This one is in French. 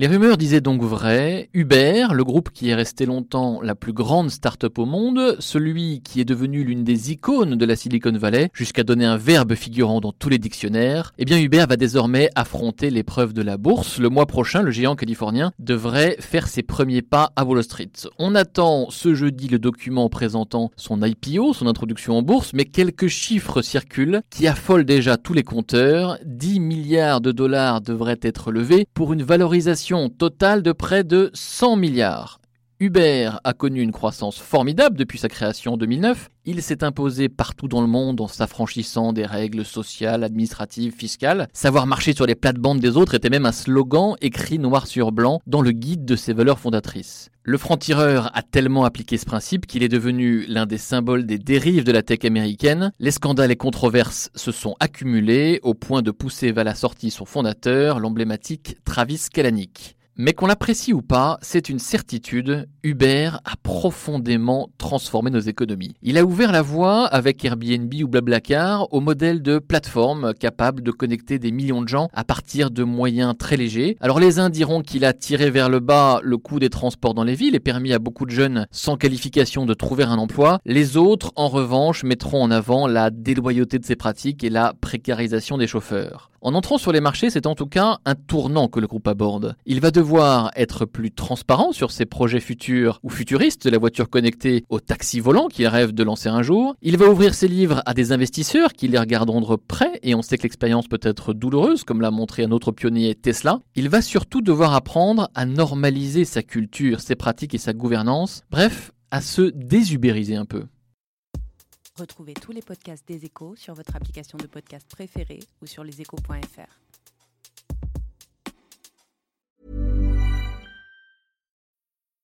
Les rumeurs disaient donc vrai. Uber, le groupe qui est resté longtemps la plus grande start-up au monde, celui qui est devenu l'une des icônes de la Silicon Valley, jusqu'à donner un verbe figurant dans tous les dictionnaires, eh bien Uber va désormais affronter l'épreuve de la bourse. Le mois prochain, le géant californien devrait faire ses premiers pas à Wall Street. On attend ce jeudi le document présentant son IPO, son introduction en bourse, mais quelques chiffres circulent qui affolent déjà tous les compteurs. 10 milliards de dollars devraient être levés pour une valorisation totale de près de 100 milliards. Uber a connu une croissance formidable depuis sa création en 2009. Il s'est imposé partout dans le monde en s'affranchissant des règles sociales, administratives, fiscales. Savoir marcher sur les plates-bandes des autres était même un slogan écrit noir sur blanc dans le guide de ses valeurs fondatrices. Le franc-tireur a tellement appliqué ce principe qu'il est devenu l'un des symboles des dérives de la tech américaine. Les scandales et controverses se sont accumulés au point de pousser vers la sortie son fondateur, l'emblématique Travis Kalanick. Mais qu'on l'apprécie ou pas, c'est une certitude, Uber a profondément transformé nos économies. Il a ouvert la voie avec Airbnb ou Blablacar au modèle de plateforme capable de connecter des millions de gens à partir de moyens très légers. Alors les uns diront qu'il a tiré vers le bas le coût des transports dans les villes et permis à beaucoup de jeunes sans qualification de trouver un emploi. Les autres, en revanche, mettront en avant la déloyauté de ses pratiques et la précarisation des chauffeurs. En entrant sur les marchés, c'est en tout cas un tournant que le groupe aborde. Être plus transparent sur ses projets futurs ou futuristes la voiture connectée au taxi volant qu'il rêve de lancer un jour. Il va ouvrir ses livres à des investisseurs qui les regarderont de près et on sait que l'expérience peut être douloureuse comme l'a montré un autre pionnier Tesla. Il va surtout devoir apprendre à normaliser sa culture, ses pratiques et sa gouvernance. Bref, à se désubériser un peu. Retrouvez tous les podcasts des échos sur votre application de podcast préférée ou sur leséchos.fr.